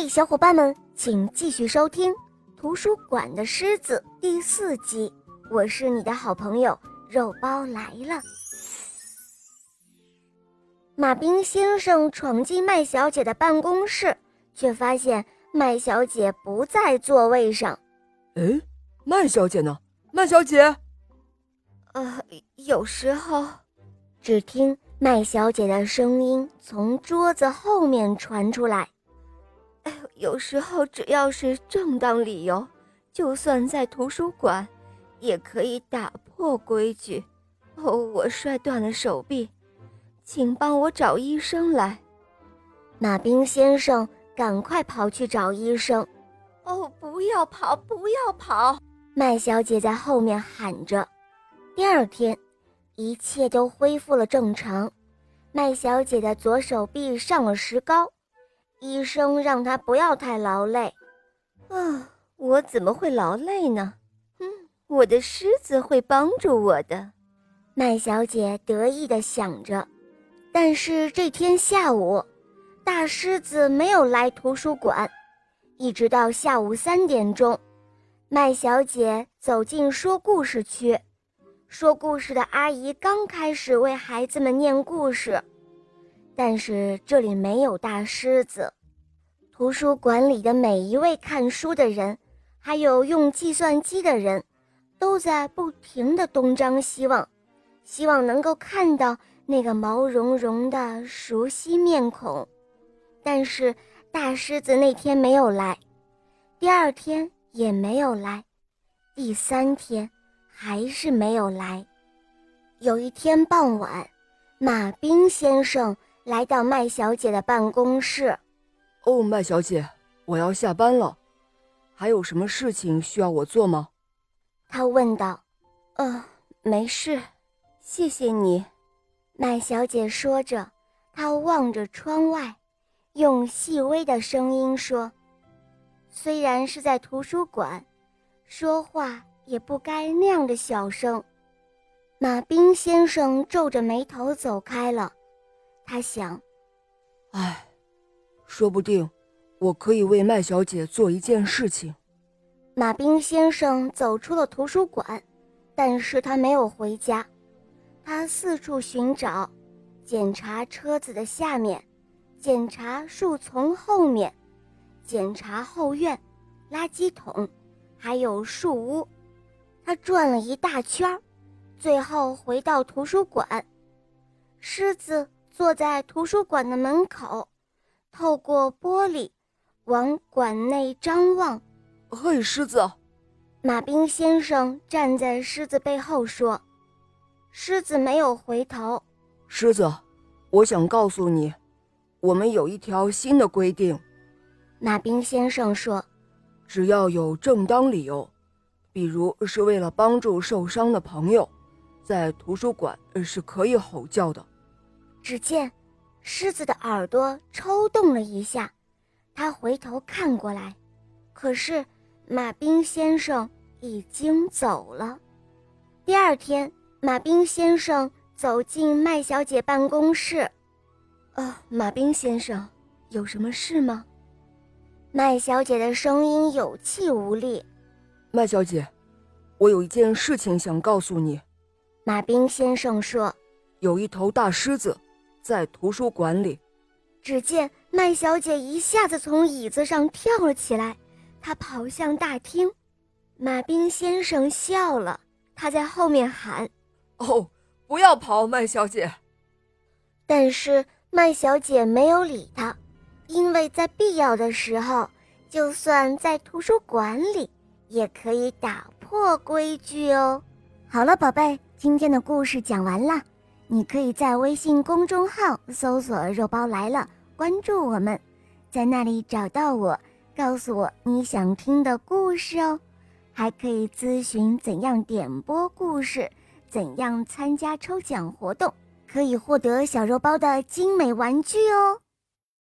嘿，小伙伴们，请继续收听《图书馆的狮子》第四集。我是你的好朋友肉包来了。马兵先生闯进麦小姐的办公室，却发现麦小姐不在座位上。哎，麦小姐呢？麦小姐，呃，有时候，只听麦小姐的声音从桌子后面传出来。有时候只要是正当理由，就算在图书馆，也可以打破规矩。哦，我摔断了手臂。请帮我找医生来，马兵先生，赶快跑去找医生！哦，不要跑，不要跑！麦小姐在后面喊着。第二天，一切都恢复了正常。麦小姐的左手臂上了石膏，医生让他不要太劳累。啊，我怎么会劳累呢？嗯，我的狮子会帮助我的。麦小姐得意地想着。但是这天下午，大狮子没有来图书馆，一直到下午三点钟，麦小姐走进说故事区，说故事的阿姨刚开始为孩子们念故事，但是这里没有大狮子。图书馆里的每一位看书的人，还有用计算机的人，都在不停地东张西望，希望能够看到。那个毛茸茸的熟悉面孔，但是大狮子那天没有来，第二天也没有来，第三天还是没有来。有一天傍晚，马兵先生来到麦小姐的办公室。哦，麦小姐，我要下班了，还有什么事情需要我做吗？他问道。呃，没事，谢谢你。麦小姐说着，她望着窗外，用细微的声音说：“虽然是在图书馆，说话也不该那样的小声。”马兵先生皱着眉头走开了。他想：“唉，说不定我可以为麦小姐做一件事情。”马兵先生走出了图书馆，但是他没有回家。他四处寻找，检查车子的下面，检查树丛后面，检查后院、垃圾桶，还有树屋。他转了一大圈，最后回到图书馆。狮子坐在图书馆的门口，透过玻璃往馆内张望。嘿，狮子！马兵先生站在狮子背后说。狮子没有回头。狮子，我想告诉你，我们有一条新的规定。马兵先生说：“只要有正当理由，比如是为了帮助受伤的朋友，在图书馆是可以吼叫的。”只见狮子的耳朵抽动了一下，他回头看过来，可是马兵先生已经走了。第二天。马兵先生走进麦小姐办公室。“呃，马兵先生，有什么事吗？”麦小姐的声音有气无力。“麦小姐，我有一件事情想告诉你。”马兵先生说，“有一头大狮子在图书馆里。”只见麦小姐一下子从椅子上跳了起来，她跑向大厅。马兵先生笑了，他在后面喊。哦，不要跑，麦小姐。但是麦小姐没有理他，因为在必要的时候，就算在图书馆里，也可以打破规矩哦。好了，宝贝，今天的故事讲完了，你可以在微信公众号搜索“肉包来了”，关注我们，在那里找到我，告诉我你想听的故事哦，还可以咨询怎样点播故事。怎样参加抽奖活动，可以获得小肉包的精美玩具哦！